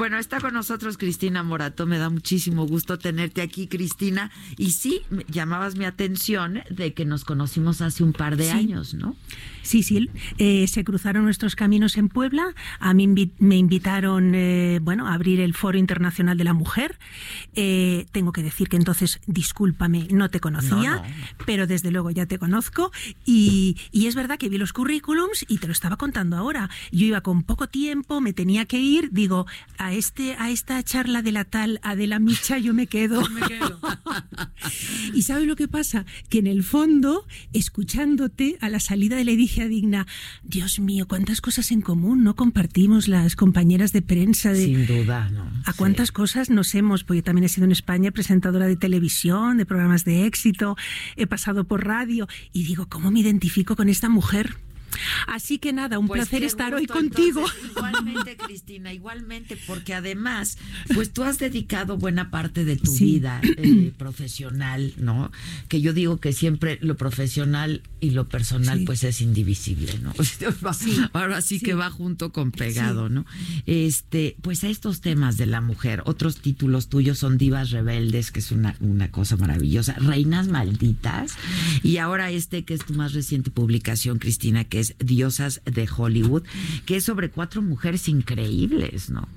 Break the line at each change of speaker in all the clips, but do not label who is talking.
Bueno, está con nosotros Cristina Morato. Me da muchísimo gusto tenerte aquí, Cristina. Y sí, llamabas mi atención de que nos conocimos hace un par de
Sí.
años, ¿no?
Sí, sí, eh, se cruzaron nuestros caminos en Puebla. A mí invi- me invitaron, eh, bueno, a abrir el Foro Internacional de la Mujer. Eh, tengo que decir que entonces, discúlpame, no te conocía,
No, no.
pero desde luego ya te conozco. Y, y es verdad que vi los currículums y te lo estaba contando ahora. Yo iba con poco tiempo, me tenía que ir. Digo, a este, a esta charla de la tal Adela Micha yo me quedo. Y ¿sabes lo que pasa? Que en el fondo, escuchándote a la salida de la Edicia Digna, Dios mío, cuántas cosas en común no compartimos las compañeras de prensa. De,
Sin duda, ¿no?
a
Sí.
cuántas cosas nos hemos, porque yo también he sido en España presentadora de televisión, de programas de éxito, he pasado por radio y digo, ¿cómo me identifico con esta mujer? Así que nada, un
Pues
placer estar hoy contigo.
entonces, igualmente, Cristina, igualmente, porque además, pues tú has dedicado buena parte de tu
Sí.
vida eh, profesional, ¿no? Que yo digo que siempre lo profesional y lo personal,
Sí.
pues es indivisible, ¿no? Va- Ahora sí,
Sí.
que va junto con pegado, ¿no? Este, pues a estos temas de la mujer, otros títulos tuyos son Divas Rebeldes, que es una, una cosa maravillosa, Reinas Malditas, y ahora este que es tu más reciente publicación, Cristina, que es Diosas de Hollywood, que es sobre cuatro mujeres increíbles, ¿no?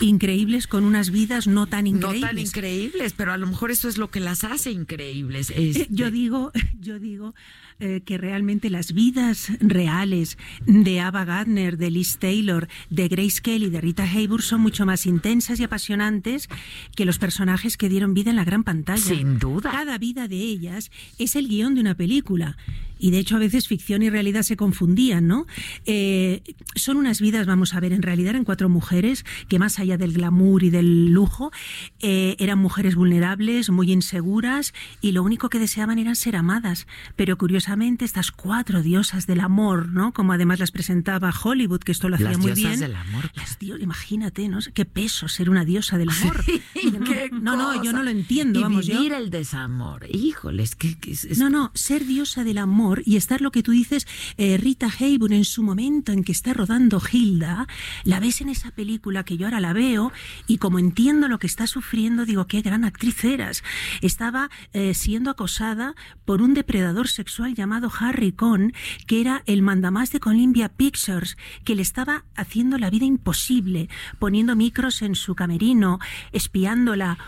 Increíbles con unas vidas no tan increíbles.
No tan increíbles, pero a lo mejor eso es lo que las hace increíbles.
Eh,
Este,
Yo digo, yo digo eh, que realmente las vidas reales de Ava Gardner, de Liz Taylor, de Grace Kelly, de Rita Hayworth son mucho más intensas y apasionantes que los personajes que dieron vida en la gran pantalla.
Sin duda.
Cada vida de ellas es el guion de una película. Y de hecho a veces ficción y realidad se confundían, ¿no? Eh, son unas vidas, vamos a ver, en realidad eran cuatro mujeres que más allá del glamour y del lujo, eh, eran mujeres vulnerables, muy inseguras y lo único que deseaban eran ser amadas. Pero curiosamente estas cuatro diosas del amor, ¿no? Como además las presentaba Hollywood, que esto lo hacía
Las
muy
diosas
bien.
del amor.
Las dio- imagínate, ¿no? Qué peso ser una diosa del amor.
qué
no, no, yo no lo entiendo.
Y
vamos, yo-
vivir el desamor. Híjoles, que, que es, es-
no, no, ser diosa del amor y estar lo que tú dices, eh, Rita Hayworth en su momento en que está rodando Hilda, la ves en esa película que yo ahora la veo y como entiendo lo que está sufriendo, digo, qué gran actriz eras. Estaba eh, siendo acosada por un depredador sexual llamado Harry Cohn, que era el mandamás de Columbia Pictures, que le estaba haciendo la vida imposible, poniendo micros en su camerino, espiándola,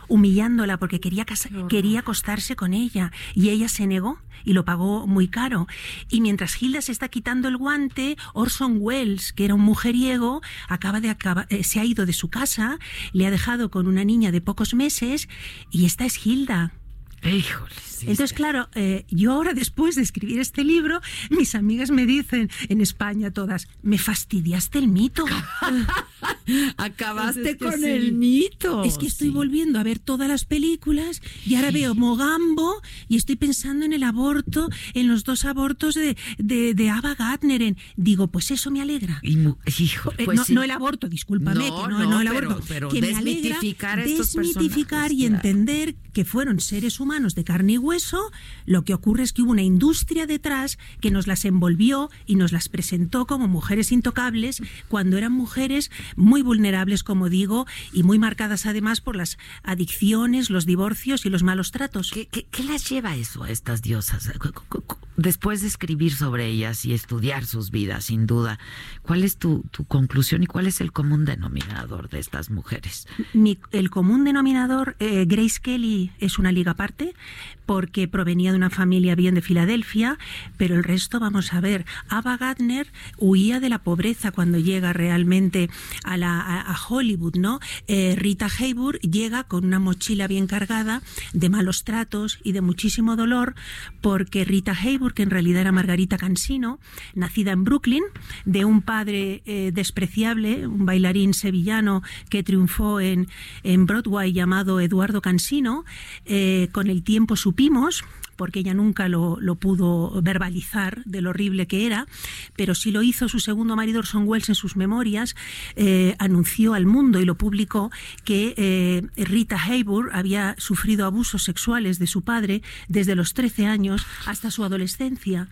humillándola porque quería, casa- quería acostarse con ella y ella se negó y lo pagó muy caro. Y mientras Hilda se está quitando el guante, Orson Welles, que era un mujeriego, acaba de acaba- eh, se ha ido de su casa, le ha dejado con una niña de pocos meses y esta es Hilda.
Sí,
Entonces, claro, eh, yo ahora después de escribir este libro, mis amigas me dicen en España todas, me fastidiaste el mito.
Acabaste
Es que
con
sí.
el mito.
Es que estoy
Sí.
volviendo a ver todas las películas y ahora veo Mogambo y estoy pensando en el aborto, en los dos abortos de, de, de Ava Gardner. En- digo, pues eso me alegra.
Y hijo,
Eh,
pues
no, no el aborto, discúlpame,
No,
que no,
no,
el
pero-
aborto.
pero
que me alegra
desmitificar estos
desmitificar y
personajes,
entender que fueron seres humanos de carne y hueso. Lo que ocurre es que hubo una industria detrás que nos las envolvió y nos las presentó como mujeres intocables cuando eran mujeres muy vulnerables, como digo, y muy marcadas además por las adicciones, los divorcios y los malos tratos.
¿Qué, qué, qué las lleva eso a estas diosas? Después de escribir sobre ellas y estudiar sus vidas, sin duda, ¿cuál es tu, conclusión y cuál es el común denominador de estas mujeres?
el común denominador, eh, Grace Kelly es una liga aparte, porque provenía de una familia bien de Filadelfia, pero el resto, vamos a ver, Ava Gardner huía de la pobreza cuando llega realmente a, la, a, Hollywood, ¿no? Eh, Rita Hayworth llega con una mochila bien cargada de malos tratos y de muchísimo dolor, porque Rita Hayworth, que en realidad era Margarita Cansino, nacida en Brooklyn, de un padre eh, despreciable, un bailarín sevillano que triunfó en, en Broadway llamado Eduardo Cansino, eh, con el tiempo su supimos porque ella nunca lo, pudo verbalizar de lo horrible que era, pero sí lo hizo su segundo marido Orson Welles en sus memorias, eh, anunció al mundo y lo publicó que eh, Rita Hayworth había sufrido abusos sexuales de su padre desde los 13 años hasta su adolescencia.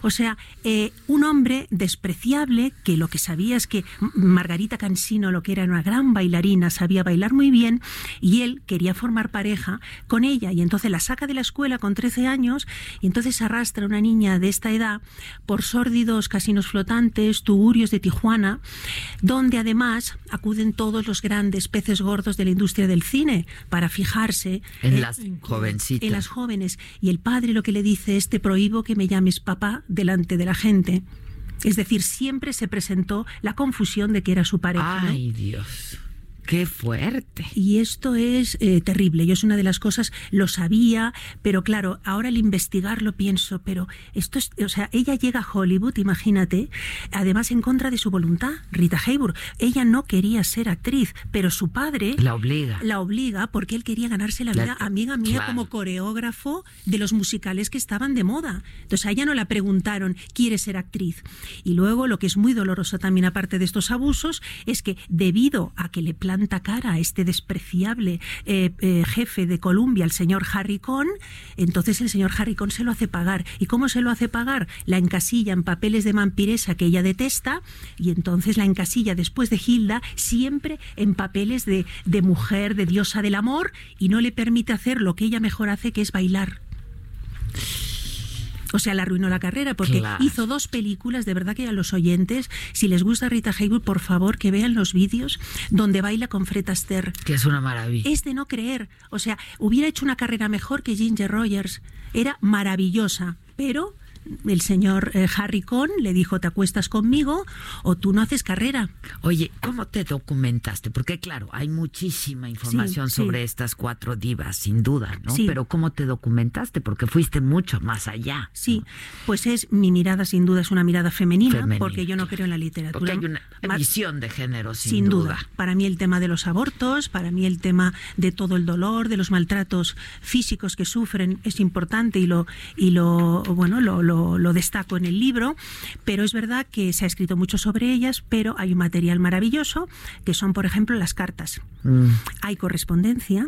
O sea, eh, un hombre despreciable que lo que sabía es que Margarita Cansino, lo que era una gran bailarina, sabía bailar muy bien y él quería formar pareja con ella y entonces la saca de la escuela con 13 años y entonces arrastra a una niña de esta edad por sórdidos casinos flotantes, tugurios de Tijuana, donde además acuden todos los grandes peces gordos de la industria del cine para fijarse
en, las jovencitas.
En las jóvenes. Y el padre lo que le dice es te prohíbo que me llames papá delante de la gente. Es decir, siempre se presentó la confusión de que era su pareja.
Ay, Dios. Qué fuerte.
Y esto es eh, terrible. Yo es una de las cosas, lo sabía, pero claro, ahora al investigarlo pienso, pero esto es, o sea, ella llega a Hollywood, imagínate, además en contra de su voluntad, Rita Hayworth. Ella no quería ser actriz, pero su padre
la obliga.
La obliga porque él quería ganarse la vida, amiga mía, como coreógrafo de los musicales que estaban de moda. Entonces a ella no la preguntaron, ¿quiere ser actriz? Y luego lo que es muy doloroso también, aparte de estos abusos, es que debido a que le planta cara a este despreciable eh, eh, jefe de Columbia, el señor Harry Cohn, entonces el señor Harry Cohn se lo hace pagar. ¿Y cómo se lo hace pagar? La encasilla en papeles de vampiresa que ella detesta y entonces la encasilla después de Hilda siempre en papeles de, de mujer, de diosa del amor y no le permite hacer lo que ella mejor hace, que es bailar. O sea, le arruinó la carrera porque hizo dos películas, de verdad que a los oyentes, si les gusta Rita Hayworth, por favor que vean los vídeos donde baila con Fred Astaire.
Que es una maravilla.
Es de no creer. O sea, hubiera hecho una carrera mejor que Ginger Rogers. Era maravillosa, pero el señor eh, Harry Cohn le dijo, te acuestas conmigo o tú no haces carrera.
Oye, ¿cómo te documentaste? Porque claro, hay muchísima información sobre estas cuatro divas, sin duda, ¿no? Pero ¿cómo te documentaste? Porque fuiste mucho más allá.
Sí, pues es mi mirada, sin duda, es una mirada femenina, porque yo no creo en la literatura.
Porque hay una visión de género, sin,
sin duda. Para mí el tema de los abortos, para mí el tema de todo el dolor, de los maltratos físicos que sufren es importante y lo, y lo bueno, lo lo, destaco en el libro, pero es verdad que se ha escrito mucho sobre ellas, pero hay un material maravilloso, que son, por ejemplo, las cartas. Mm. Hay correspondencia.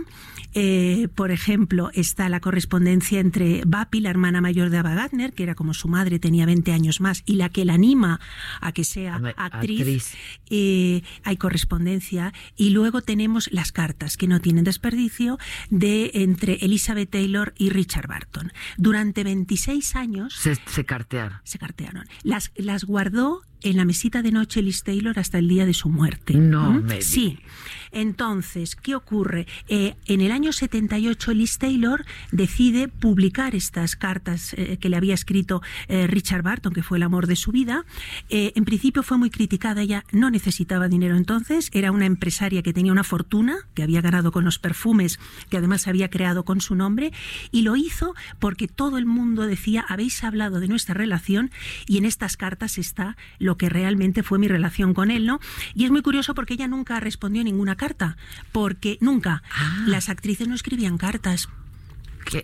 Eh, por ejemplo, está la correspondencia entre Bapi, la hermana mayor de Ava Gardner, que era como su madre, tenía 20 años más, y la que la anima a que sea actriz. Eh, hay correspondencia. Y luego tenemos las cartas, que no tienen desperdicio, de entre Elizabeth Taylor y Richard Barton. Durante 26 años...
Se cartearon.
Se cartearon. Las, las guardó en la mesita de noche Liz Taylor hasta el día de su muerte.
No, me
Sí. Entonces, ¿qué ocurre? Eh, en el año 78 Liz Taylor decide publicar estas cartas eh, que le había escrito eh, Richard Barton, que fue el amor de su vida. en principio fue muy criticada, ella no necesitaba dinero entonces, era una empresaria que tenía una fortuna, que había ganado con los perfumes, que además había creado con su nombre, y lo hizo porque todo el mundo decía, habéis hablado de nuestra relación y en estas cartas está lo que realmente fue mi relación con él, ¿no? Y es muy curioso porque ella nunca respondió ninguna carta, porque nunca. Ah. Las actrices no escribían cartas.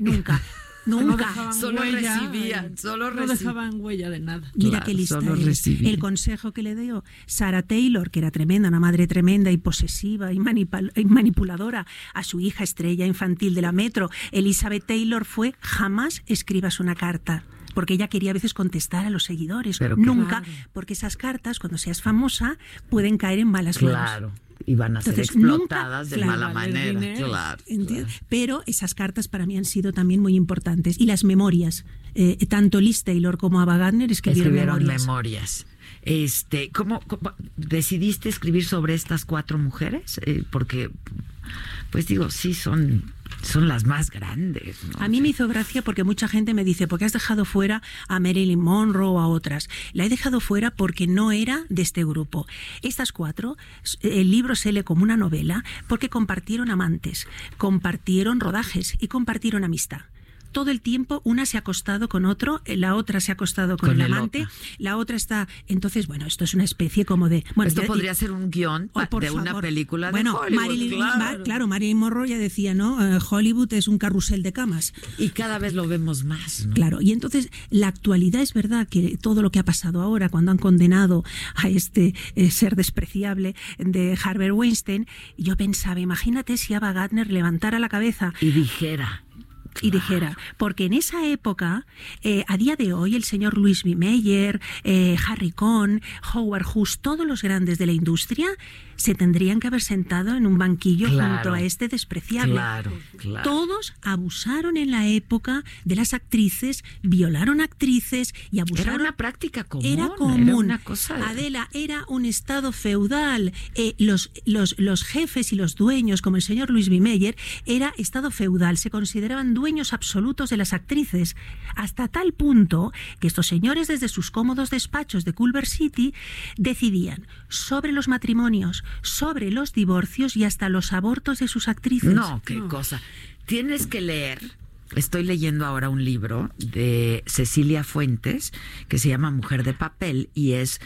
Nunca. Nunca.
solo recibían, solo
no dejaban huella de nada.
Mira qué lista El consejo que le dio Sarah Taylor, que era tremenda, una madre tremenda y posesiva y, y manipuladora, a su hija estrella infantil de la Metro, Elizabeth Taylor, fue jamás escribas una carta porque ella quería a veces contestar a los seguidores. Nunca, porque esas cartas, cuando seas famosa, pueden caer en malas
manos. Claro. iban a ser explotadas
nunca-
de
claro,
mala manera.
dinero.
Claro.
Pero esas cartas para mí han sido también muy importantes. Y las memorias. Eh, tanto Liz Taylor como Ava Gardner escribieron,
Escribieron
memorias.
memorias. Este, ¿cómo, cómo decidiste escribir sobre estas cuatro mujeres? Eh, porque, pues digo, sí son, son las más grandes. ¿no?
A mí me hizo gracia porque mucha gente me dice, ¿por qué has dejado fuera a Marilyn Monroe o a otras? La he dejado fuera porque no era de este grupo. Estas cuatro, el libro se lee como una novela porque compartieron amantes, compartieron rodajes y compartieron amistad. Todo el tiempo una se ha acostado con otro, la otra se ha acostado con,
Con
el amante, la otra está... Entonces, bueno, esto es una especie como de... Bueno,
Esto
ya-
podría ser un guion
por
de una película de
bueno,
Hollywood,
Marilyn,
claro.
Ma- claro, Marilyn Monroe ya decía, ¿no? Eh, Hollywood es un carrusel de camas.
Y cada vez lo vemos más. ¿no?
Claro, y entonces la actualidad es verdad que todo lo que ha pasado ahora, cuando han condenado a este eh, ser despreciable de Harvey Weinstein, yo pensaba, imagínate si Ava Gardner levantara la cabeza
Y dijera.
Y dijera, porque en esa época, eh, a día de hoy, el señor Louis B. Mayer, eh, Harry Cohn, Howard Hughes, todos los grandes de la industria, se tendrían que haber sentado en un banquillo
Claro.
junto a este despreciable.
Claro, claro.
Todos abusaron en la época de las actrices, violaron actrices y
Era
abusaron.
una práctica común.
Era común.
una cosa.
Adela, era un estado feudal. Eh, los, los, los jefes y los dueños, como el señor Luis B. Meyer, era estado feudal. Se consideraban dueños absolutos de las actrices. Hasta tal punto que estos señores, desde sus cómodos despachos de Culver City, decidían sobre los matrimonios, sobre los divorcios y hasta los abortos de sus actrices.
No, qué cosa. Tienes que leer. Estoy leyendo ahora un libro de Cecilia Fuentes que se llama Mujer de Papel y es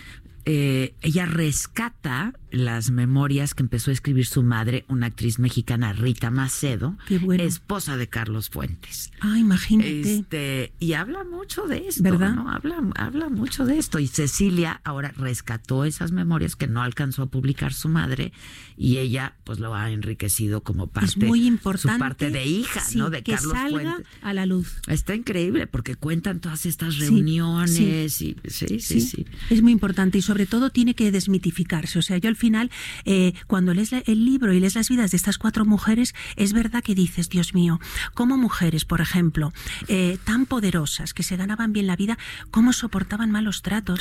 eh, ella rescata las memorias que empezó a escribir su madre, una actriz mexicana, Rita Macedo,
bueno.
esposa de Carlos Fuentes.
Ah, imagínate.
Este, y habla mucho de esto,
¿Verdad?
¿no? Habla, habla mucho de esto. Y Cecilia ahora rescató esas memorias que no alcanzó a publicar su madre y ella pues lo ha enriquecido como parte,
es muy importante
su parte de hija,
sí,
¿no? De
que
Carlos
salga
Fuentes.
a la luz.
Está increíble porque cuentan todas estas
Sí,
reuniones
sí.
y sí, sí, sí.
Es muy importante y sobre todo tiene que desmitificarse. O sea, yo al final, eh, cuando lees el libro y lees las vidas de estas cuatro mujeres, es verdad que dices, Dios mío, como mujeres, por ejemplo, eh, tan poderosas, que se ganaban bien la vida, ¿cómo soportaban malos tratos?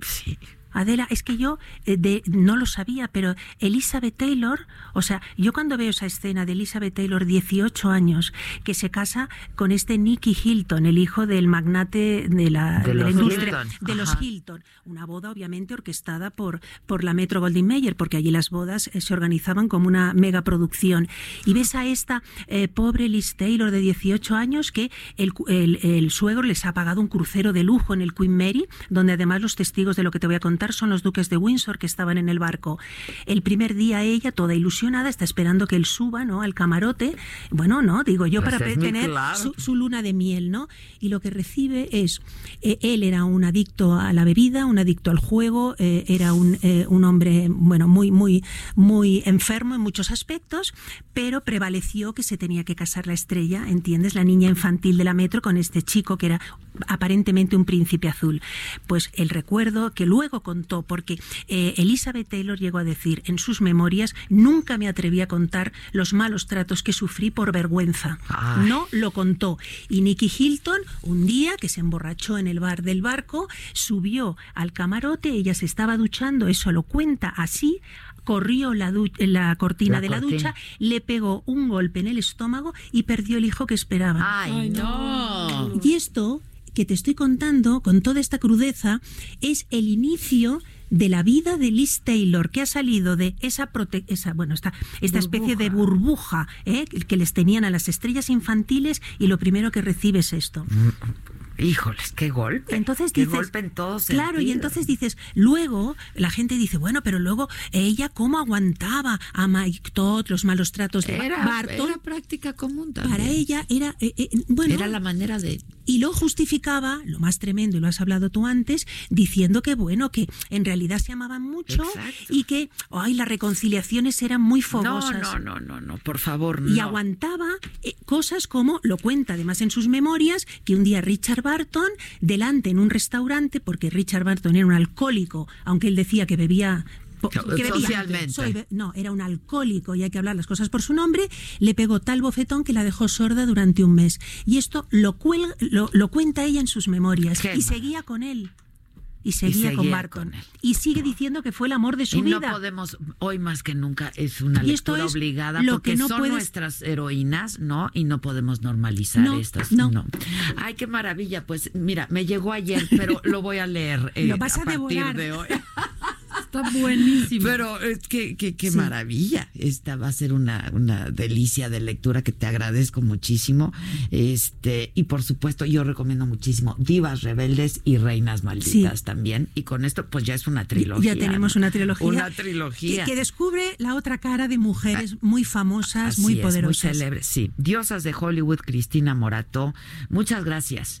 Sí.
Adela, es que yo eh, de, no lo sabía, pero Elizabeth Taylor, o sea, yo cuando veo esa escena de Elizabeth Taylor, 18 años, que se casa con este Nicky Hilton, el hijo del magnate de la,
De
de la
los
industria,
Hilton,
de los
ajá.
Hilton. Una boda obviamente orquestada por, por la Metro Goldwyn Mayer, porque allí las bodas eh, se organizaban como una megaproducción. Y ves a esta eh, pobre Liz Taylor de 18 años que el, el- el suegro les ha pagado un crucero de lujo en el Queen Mary, donde además los testigos de lo que te voy a contar son los duques de Windsor que estaban en el barco. El primer día ella, toda ilusionada, está esperando que él suba ¿no? al camarote. Bueno, no, digo yo,
Pues
para tener
claro.
su, su luna de miel, ¿no? Y lo que recibe es, eh, él era un adicto a la bebida, un adicto al juego, eh, era un, eh, un hombre, bueno, muy, muy, muy enfermo en muchos aspectos, pero prevaleció que se tenía que casar la estrella, ¿entiendes? La niña infantil de la metro con este chico que era aparentemente un príncipe azul. Pues el recuerdo que luego contó, porque eh, Elizabeth Taylor llegó a decir en sus memorias, nunca me atreví a contar los malos tratos que sufrí por vergüenza.
Ay.
No lo contó. Y Nicky Hilton, un día que se emborrachó en el bar del barco, subió al camarote, ella se estaba duchando, eso lo cuenta así, corrió la, la cortina
La
de la
cortina.
ducha, le pegó un golpe en el estómago y perdió el hijo que esperaba.
Ay, no.
Y esto que te estoy contando, con toda esta crudeza, es el inicio de la vida de Liz Taylor, que ha salido de esa, prote- esa bueno, esta, esta especie de burbuja ¿eh? que les tenían a las estrellas infantiles y lo primero que recibe es esto.
Híjoles, qué golpe.
Entonces
qué
dices,
golpe en todos
claro, y entonces dices, luego la gente dice, bueno, pero luego ella cómo aguantaba a Mike Todd los malos tratos de
era,
Barton.
era práctica común también.
Para ella era, eh, eh, bueno,
Era la manera de
y lo justificaba, lo más tremendo, y lo has hablado tú antes, diciendo que bueno, que en realidad se amaban mucho
Exacto.
y que ay, las reconciliaciones eran muy
No,
fogosas.
no, no, no, no, por favor,
Y
no.
aguantaba eh, cosas como, lo cuenta además en sus memorias, que un día Richard Barton, delante en un restaurante, porque Richard Barton era un alcohólico, aunque él decía que bebía que.
Socialmente.
Soy no, era un alcohólico y hay que hablar las cosas por su nombre. Le pegó tal bofetón que la dejó sorda durante un mes. Y esto lo, cuel- lo, lo cuenta ella en sus memorias.
Qué
y seguía con él. Y seguía,
seguía
con Barton. Y sigue diciendo que fue el amor de su
y no
vida.
podemos, hoy más que nunca, es una
Y esto
lectura
es
obligada
lo
porque
que no
son
puedes-
nuestras heroínas, ¿no? Y no podemos normalizar
No,
estas.
no.
Ay, qué maravilla. Pues mira, me llegó ayer, pero lo voy a leer eh,
Lo vas a
partir
devorar.
de hoy.
Está buenísimo.
Pero es que, que- qué
Sí.
maravilla. Esta va a ser una, una delicia de lectura que te agradezco muchísimo. Este, y por supuesto, yo recomiendo muchísimo Divas Rebeldes y Reinas Malditas
Sí.
también. Y con esto, pues ya es una trilogía.
Ya tenemos una trilogía.
Una trilogía.
Que, que descubre la otra cara de mujeres muy famosas,
Así
muy
es,
poderosas.
Muy célebres, sí. Diosas de Hollywood, Cristina Morato. Muchas gracias.